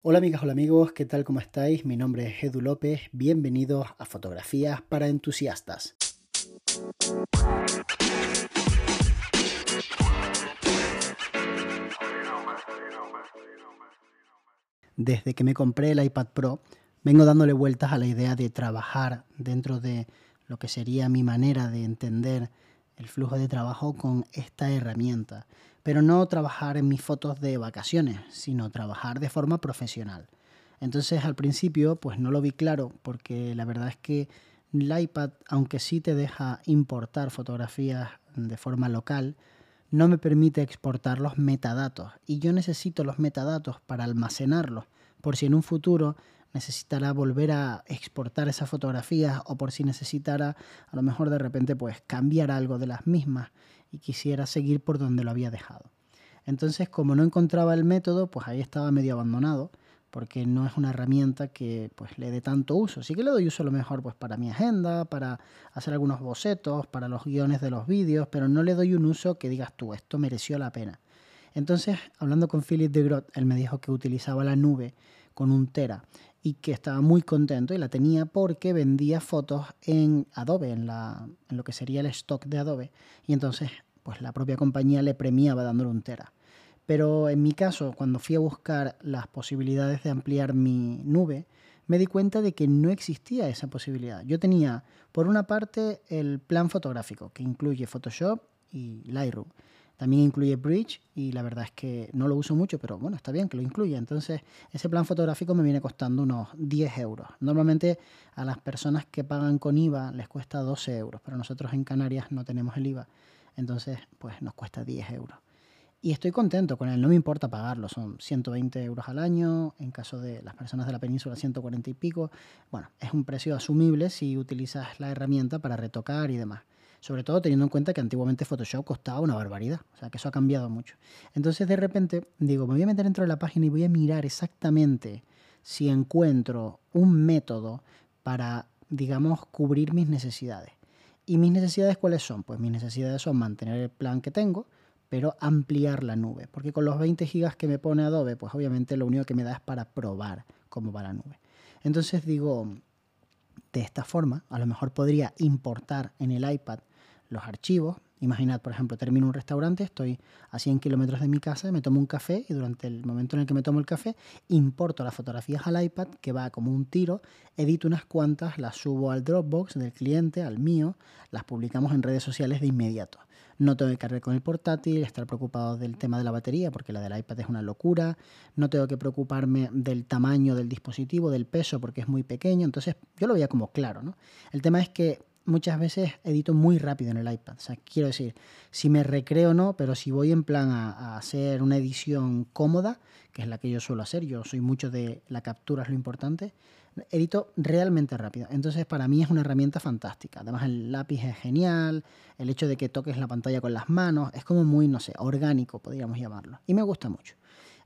Hola amigas, hola amigos, ¿qué tal? ¿Cómo estáis? Mi nombre es Edu López, bienvenidos a Fotografías para Entusiastas. Desde que me compré el iPad Pro, vengo dándole vueltas a la idea de trabajar dentro de lo que sería mi manera de entender el flujo de trabajo con esta herramienta pero no trabajar en mis fotos de vacaciones, sino trabajar de forma profesional. Entonces al principio pues no lo vi claro porque la verdad es que el iPad, aunque sí te deja importar fotografías de forma local, no me permite exportar los metadatos y yo necesito los metadatos para almacenarlos por si en un futuro necesitara volver a exportar esas fotografías o por si necesitara a lo mejor de repente pues cambiar algo de las mismas y quisiera seguir por donde lo había dejado. Entonces, como no encontraba el método, pues ahí estaba medio abandonado, porque no es una herramienta que pues le dé tanto uso. Sí que le doy uso lo mejor pues para mi agenda, para hacer algunos bocetos, para los guiones de los vídeos, pero no le doy un uso que digas tú, esto mereció la pena. Entonces, hablando con Philip de Grot, él me dijo que utilizaba la nube con un tera y que estaba muy contento y la tenía porque vendía fotos en Adobe, en, en lo que sería el stock de Adobe. Y entonces, pues la propia compañía le premiaba dándole un tera. Pero en mi caso, cuando fui a buscar las posibilidades de ampliar mi nube, me di cuenta de que no existía esa posibilidad. Yo tenía, por una parte, el plan fotográfico, que incluye Photoshop y Lightroom. También incluye Bridge y la verdad es que no lo uso mucho, pero bueno, está bien que lo incluya. Entonces, ese plan fotográfico me viene costando unos 10 euros. Normalmente a las personas que pagan con IVA les cuesta 12 euros, pero nosotros en Canarias no tenemos el IVA. Entonces, pues nos cuesta 10 euros. Y estoy contento con él, no me importa pagarlo, son 120 euros al año, en caso de las personas de la península 140 y pico. Bueno, es un precio asumible si utilizas la herramienta para retocar y demás. Sobre todo teniendo en cuenta que antiguamente Photoshop costaba una barbaridad. O sea, que eso ha cambiado mucho. Entonces de repente digo, me voy a meter dentro de la página y voy a mirar exactamente si encuentro un método para, digamos, cubrir mis necesidades. ¿Y mis necesidades cuáles son? Pues mis necesidades son mantener el plan que tengo, pero ampliar la nube. Porque con los 20 gigas que me pone Adobe, pues obviamente lo único que me da es para probar cómo va la nube. Entonces digo, de esta forma, a lo mejor podría importar en el iPad los archivos. Imaginad, por ejemplo, termino un restaurante, estoy a 100 kilómetros de mi casa, me tomo un café y durante el momento en el que me tomo el café, importo las fotografías al iPad, que va como un tiro, edito unas cuantas, las subo al Dropbox del cliente, al mío, las publicamos en redes sociales de inmediato. No tengo que cargar con el portátil, estar preocupado del tema de la batería, porque la del iPad es una locura. No tengo que preocuparme del tamaño del dispositivo, del peso, porque es muy pequeño. Entonces, yo lo veía como claro, ¿no? El tema es que muchas veces edito muy rápido en el iPad. O sea, quiero decir, si me recreo no, pero si voy en plan a, hacer una edición cómoda, que es la que yo suelo hacer, yo soy mucho de la captura, es lo importante, edito realmente rápido. Entonces, para mí es una herramienta fantástica. Además, el lápiz es genial, el hecho de que toques la pantalla con las manos, es como muy, no sé, orgánico, podríamos llamarlo. Y me gusta mucho.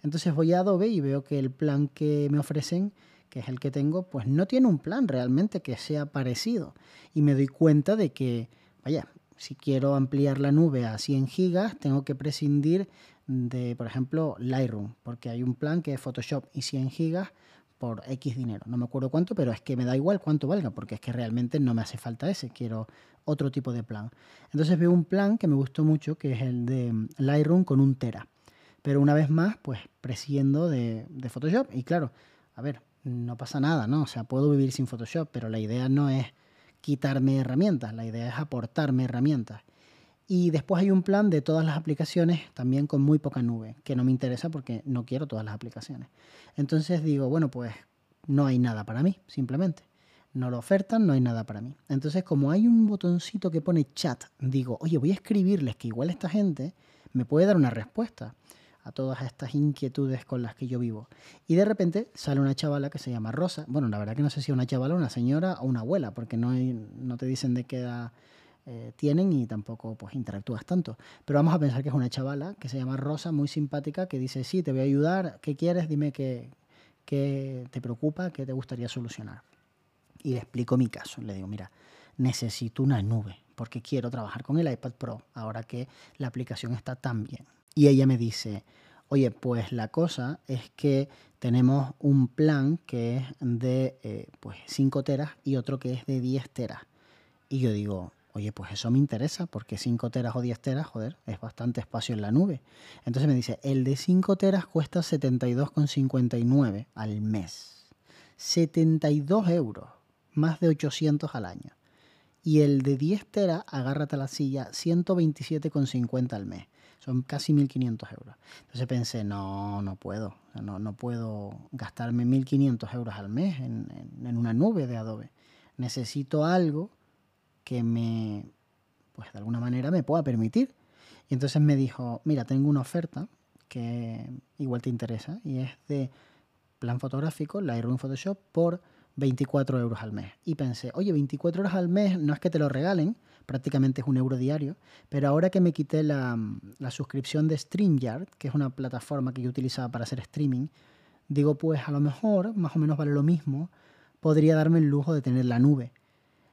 Entonces voy a Adobe y veo que el plan que me ofrecen que es el que tengo, pues no tiene un plan realmente que sea parecido. Y me doy cuenta de que, vaya, si quiero ampliar la nube a 100 gigas, tengo que prescindir de, por ejemplo, Lightroom, porque hay un plan que es Photoshop y 100 gigas por X dinero. No me acuerdo cuánto, pero es que me da igual cuánto valga, porque es que realmente no me hace falta ese, quiero otro tipo de plan. Entonces veo un plan que me gustó mucho, que es el de Lightroom con un tera. Pero una vez más, pues presciendo de Photoshop. Y claro, a ver, no pasa nada, ¿no? O sea, puedo vivir sin Photoshop, pero la idea no es quitarme herramientas, la idea es aportarme herramientas. Y después hay un plan de todas las aplicaciones también con muy poca nube, que no me interesa porque no quiero todas las aplicaciones. Entonces digo, bueno, pues no hay nada para mí, simplemente. No lo ofertan, no hay nada para mí. Entonces, como hay un botoncito que pone chat, digo, oye, voy a escribirles que igual esta gente me puede dar una respuesta a todas estas inquietudes con las que yo vivo. Y de repente sale una chavala que se llama Rosa. Bueno, la verdad que no sé si una chavala, una señora o una abuela, porque no, no te dicen de qué edad eh, tienen y tampoco pues interactúas tanto. Pero vamos a pensar que es una chavala que se llama Rosa, muy simpática, que dice, sí, te voy a ayudar, ¿qué quieres? Dime qué, qué te preocupa, qué te gustaría solucionar. Y le explico mi caso. Le digo, mira, necesito una nube porque quiero trabajar con el iPad Pro ahora que la aplicación está tan bien. Y ella me dice, Oye, pues la cosa es que tenemos un plan que es de eh, pues 5 teras y otro que es de 10 teras. Y yo digo, oye, pues eso me interesa porque 5 teras o 10 teras, joder, es bastante espacio en la nube. Entonces me dice, el de 5 teras cuesta 72,59 al mes. 72 euros, más de 800 al año. Y el de 10 teras, agárrate a la silla, 127,50 al mes. Son casi 1.500 euros. Entonces pensé, no, no puedo. No, no puedo gastarme 1.500 euros al mes en, en una nube de Adobe. Necesito algo que me, pues de alguna manera me pueda permitir. Y entonces me dijo, mira, tengo una oferta que igual te interesa y es de plan fotográfico, Lightroom Photoshop, por 24 euros al mes. Y pensé, oye, 24 euros al mes no es que te lo regalen, prácticamente es un euro diario, pero ahora que me quité la, la suscripción de StreamYard, que es una plataforma que yo utilizaba para hacer streaming, digo, pues a lo mejor, más o menos vale lo mismo, podría darme el lujo de tener la nube.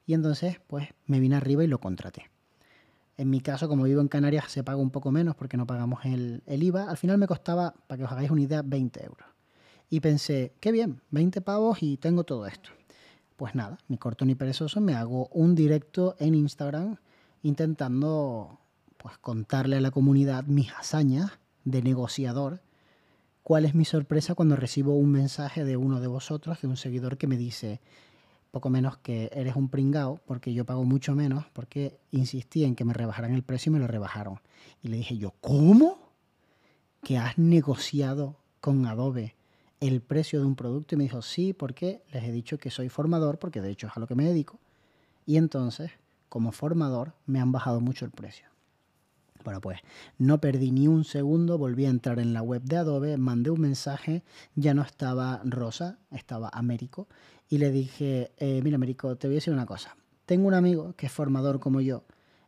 Y entonces, pues me vine arriba y lo contraté. En mi caso, como vivo en Canarias, se paga un poco menos porque no pagamos el, el IVA. Al final me costaba, para que os hagáis una idea, 20 euros. Y pensé, qué bien, 20 pavos y tengo todo esto. Pues nada, ni corto ni perezoso, me hago un directo en Instagram intentando pues contarle a la comunidad mis hazañas de negociador. ¿Cuál es mi sorpresa cuando recibo un mensaje de uno de vosotros, de un seguidor que me dice, poco menos que eres un pringao porque yo pago mucho menos porque insistí en que me rebajaran el precio y me lo rebajaron. Y le dije yo, ¿cómo? ¿Que has negociado con Adobe el precio de un producto? Y me dijo, sí, porque les he dicho que soy formador, porque de hecho es a lo que me dedico. Y entonces, como formador, me han bajado mucho el precio. Bueno, pues no perdí ni un segundo, volví a entrar en la web de Adobe, mandé un mensaje, ya no estaba Rosa, estaba Américo, y le dije, eh, mira Américo, te voy a decir una cosa. Tengo un amigo que es formador como yo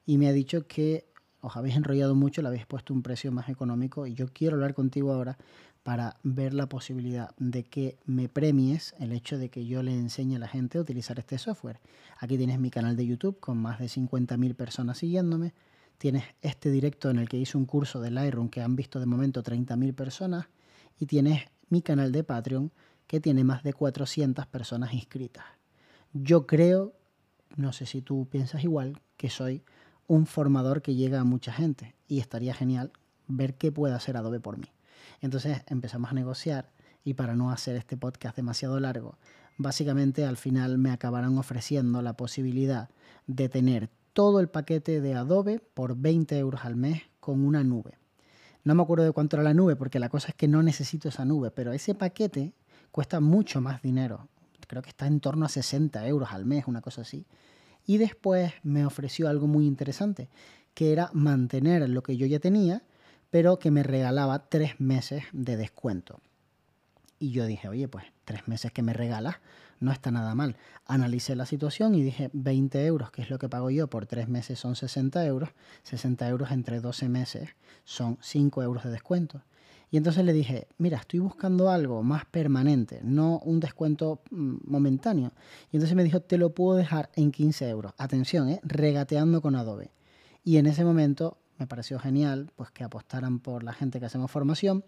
y me ha dicho que os habéis enrollado mucho, le habéis puesto un precio más económico y yo quiero hablar contigo ahora para ver la posibilidad de que me premies el hecho de que yo le enseñe a la gente a utilizar este software. Aquí tienes mi canal de YouTube con más de 50.000 personas siguiéndome tienes este directo en el que hice un curso de Lightroom que han visto de momento 30.000 personas y tienes mi canal de Patreon que tiene más de 400 personas inscritas. Yo creo, no sé si tú piensas igual, que soy un formador que llega a mucha gente y estaría genial ver qué puede hacer Adobe por mí. Entonces empezamos a negociar y para no hacer este podcast demasiado largo, básicamente al final me acabarán ofreciendo la posibilidad de tener todo el paquete de Adobe por 20 euros al mes con una nube. No me acuerdo de cuánto era la nube, porque la cosa es que no necesito esa nube, pero ese paquete cuesta mucho más dinero. Creo que está en torno a 60 euros al mes, una cosa así. Y después me ofreció algo muy interesante, que era mantener lo que yo ya tenía, pero que me regalaba tres meses de descuento. Y yo dije, oye, pues tres meses que me regalas, no está nada mal. Analicé la situación y dije 20 euros, que es lo que pago yo por tres meses, son 60 euros. 60 euros entre 12 meses son 5 euros de descuento. Y entonces le dije, mira, estoy buscando algo más permanente, no un descuento mm, momentáneo. Y entonces me dijo, te lo puedo dejar en 15 euros. Atención, ¿eh? regateando con Adobe. Y en ese momento me pareció genial pues que apostaran por la gente que hacemos formación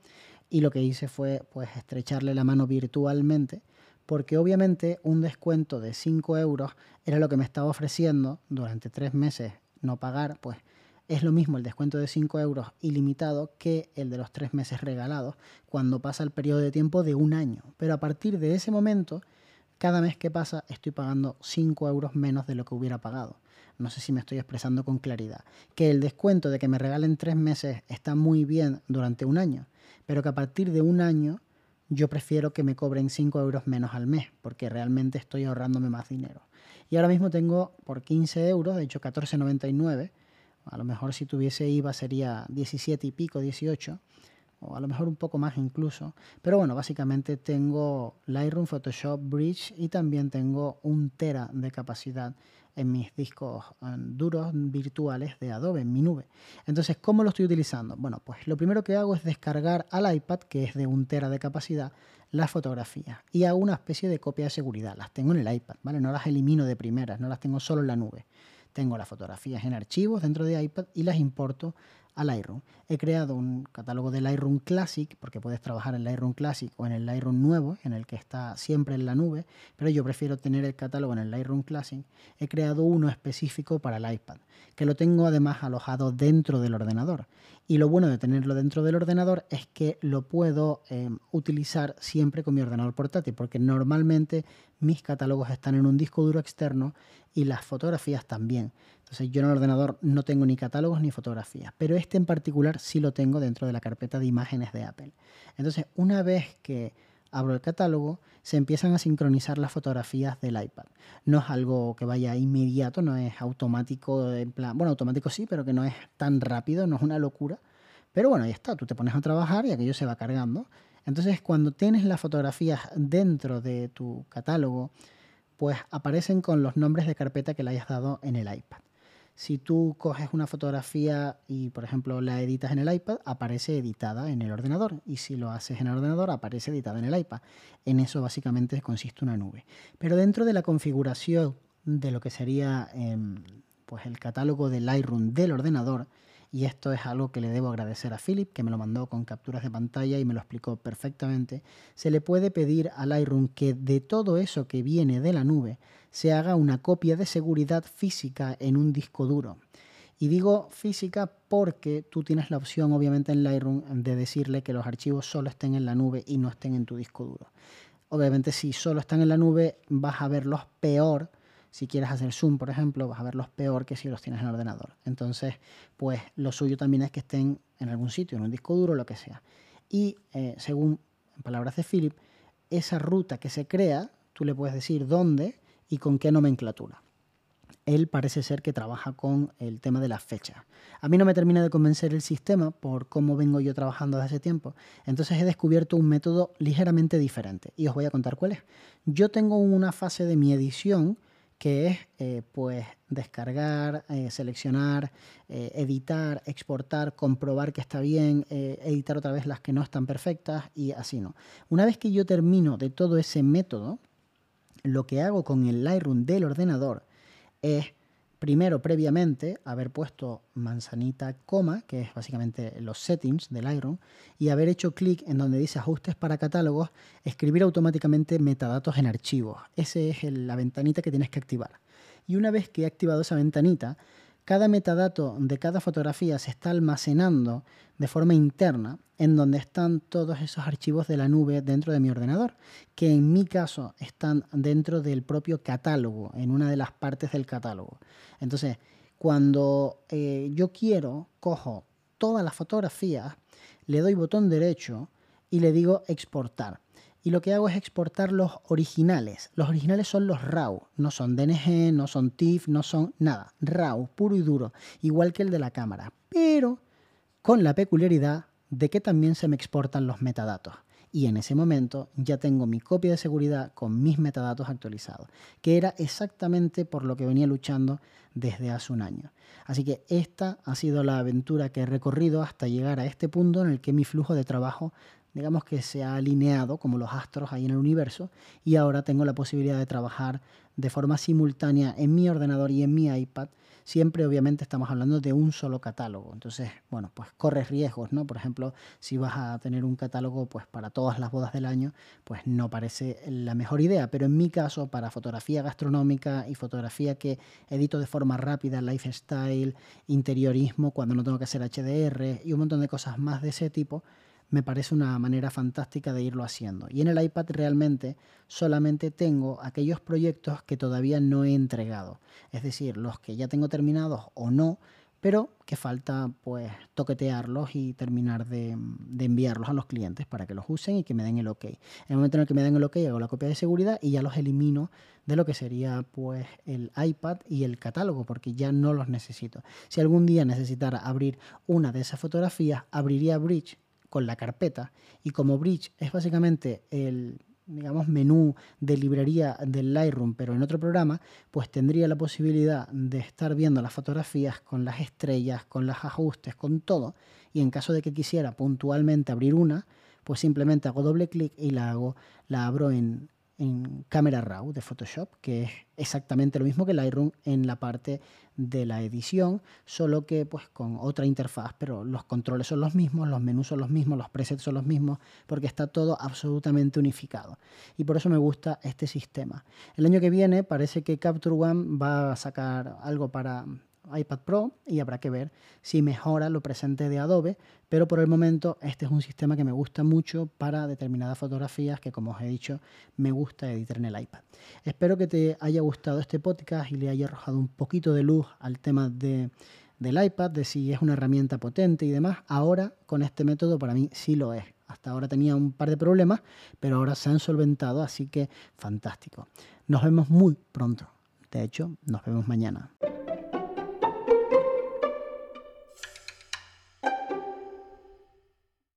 y lo que hice fue pues estrecharle la mano virtualmente porque obviamente un descuento de 5 euros era lo que me estaba ofreciendo durante tres meses no pagar, pues es lo mismo el descuento de 5 euros ilimitado que el de los tres meses regalados cuando pasa el periodo de tiempo de un año. Pero a partir de ese momento, cada mes que pasa estoy pagando 5 euros menos de lo que hubiera pagado. No sé si me estoy expresando con claridad. Que el descuento de que me regalen tres meses está muy bien durante un año, pero que a partir de un año yo prefiero que me cobren 5 euros menos al mes, porque realmente estoy ahorrándome más dinero. Y ahora mismo tengo por 15 euros, de hecho 14,99, a lo mejor si tuviese IVA sería 17 y pico, 18, a lo mejor un poco más incluso. Pero bueno, básicamente tengo Lightroom, Photoshop, Bridge y también tengo un tera de capacidad en mis discos duros virtuales de Adobe, en mi nube. Entonces, ¿cómo lo estoy utilizando? Bueno, pues lo primero que hago es descargar al iPad, que es de un tera de capacidad, las fotografías y hago una especie de copia de seguridad. Las tengo en el iPad, ¿vale? No las elimino de primeras, no las tengo solo en la nube. Tengo las fotografías en archivos dentro de iPad y las importo a Lightroom. He creado un catálogo de Lightroom Classic, porque puedes trabajar en Lightroom Classic o en el Lightroom nuevo, en el que está siempre en la nube, pero yo prefiero tener el catálogo en el Lightroom Classic. He creado uno específico para el iPad, que lo tengo además alojado dentro del ordenador. Y lo bueno de tenerlo dentro del ordenador es que lo puedo eh, utilizar siempre con mi ordenador portátil, porque normalmente mis catálogos están en un disco duro externo y las fotografías también. Entonces yo en el ordenador no tengo ni catálogos ni fotografías, pero este en particular sí lo tengo dentro de la carpeta de imágenes de Apple. Entonces una vez que abro el catálogo, se empiezan a sincronizar las fotografías del iPad. No es algo que vaya inmediato, no es automático, en plan, bueno, automático sí, pero que no es tan rápido, no es una locura. Pero bueno, ahí está, tú te pones a trabajar y aquello se va cargando. Entonces, cuando tienes las fotografías dentro de tu catálogo, pues aparecen con los nombres de carpeta que le hayas dado en el iPad. Si tú coges una fotografía y, por ejemplo, la editas en el iPad, aparece editada en el ordenador. Y si lo haces en el ordenador, aparece editada en el iPad. En eso básicamente consiste una nube. Pero dentro de la configuración de lo que sería em, pues el catálogo de Lightroom del ordenador, y esto es algo que le debo agradecer a Philip, que me lo mandó con capturas de pantalla y me lo explicó perfectamente, se le puede pedir a Lightroom que de todo eso que viene de la nube se haga una copia de seguridad física en un disco duro. Y digo física porque tú tienes la opción, obviamente, en Lightroom de decirle que los archivos solo estén en la nube y no estén en tu disco duro. Obviamente, si solo están en la nube, vas a verlos peor si quieres hacer zoom, por ejemplo, vas a verlos peor que si los tienes en el ordenador. Entonces, pues lo suyo también es que estén en algún sitio, en un disco duro, lo que sea. Y eh, según palabras de Philip, esa ruta que se crea, tú le puedes decir dónde y con qué nomenclatura. Él parece ser que trabaja con el tema de las fechas. A mí no me termina de convencer el sistema por cómo vengo yo trabajando desde hace tiempo. Entonces he descubierto un método ligeramente diferente y os voy a contar cuál es. Yo tengo una fase de mi edición que es eh, pues descargar, eh, seleccionar, eh, editar, exportar, comprobar que está bien, editar otra vez las que no están perfectas y así no. Una vez que yo termino de todo ese método, lo que hago con el Lightroom del ordenador es primero previamente haber puesto manzanita coma, que es básicamente los settings del Lightroom, y haber hecho clic en donde dice ajustes para catálogos, escribir automáticamente metadatos en archivos. Esa es la ventanita que tienes que activar. Y una vez que he activado esa ventanita, cada metadato de cada fotografía se está almacenando de forma interna en donde están todos esos archivos de la nube dentro de mi ordenador, que en mi caso están dentro del propio catálogo, en una de las partes del catálogo. Entonces, cuando eh, yo quiero, cojo todas las fotografías, le doy botón derecho y le digo exportar y lo que hago es exportar los originales. Los originales son los RAW, no son DNG, no son TIFF, no son nada. RAW, puro y duro, igual que el de la cámara, pero con la peculiaridad de que también se me exportan los metadatos. Y en ese momento ya tengo mi copia de seguridad con mis metadatos actualizados, que era exactamente por lo que venía luchando desde hace un año. Así que esta ha sido la aventura que he recorrido hasta llegar a este punto en el que mi flujo de trabajo digamos que se ha alineado como los astros ahí en el universo y ahora tengo la posibilidad de trabajar de forma simultánea en mi ordenador y en mi iPad. Siempre obviamente estamos hablando de un solo catálogo. Entonces, bueno, pues corres riesgos, ¿no? Por ejemplo, si vas a tener un catálogo pues para todas las bodas del año, pues no parece la mejor idea, pero en mi caso para fotografía gastronómica y fotografía que edito de forma rápida, lifestyle, interiorismo cuando no tengo que hacer HDR y un montón de cosas más de ese tipo, me parece una manera fantástica de irlo haciendo. Y en el iPad realmente solamente tengo aquellos proyectos que todavía no he entregado, es decir, los que ya tengo terminados o no, pero que falta pues toquetearlos y terminar de, enviarlos a los clientes para que los usen y que me den el ok. En el momento en el que me den el ok hago la copia de seguridad y ya los elimino de lo que sería pues el iPad y el catálogo porque ya no los necesito. Si algún día necesitara abrir una de esas fotografías, abriría Bridge con la carpeta. Y como Bridge es básicamente el digamos, menú de librería del Lightroom, pero en otro programa, pues tendría la posibilidad de estar viendo las fotografías con las estrellas, con los ajustes, con todo. Y en caso de que quisiera puntualmente abrir una, pues simplemente hago doble clic y la hago, la abro en en Camera Raw de Photoshop, que es exactamente lo mismo que Lightroom en la parte de la edición, solo que pues con otra interfaz, pero los controles son los mismos, los menús son los mismos, los presets son los mismos, porque está todo absolutamente unificado. Y por eso me gusta este sistema. El año que viene parece que Capture One va a sacar algo para iPad Pro y habrá que ver si mejora lo presente de Adobe, pero por el momento este es un sistema que me gusta mucho para determinadas fotografías que como os he dicho me gusta editar en el iPad. Espero que te haya gustado este podcast y le haya arrojado un poquito de luz al tema de, del iPad, de si es una herramienta potente y demás. Ahora con este método para mí sí lo es. Hasta ahora tenía un par de problemas, pero ahora se han solventado, así que fantástico. Nos vemos muy pronto. De hecho, nos vemos mañana.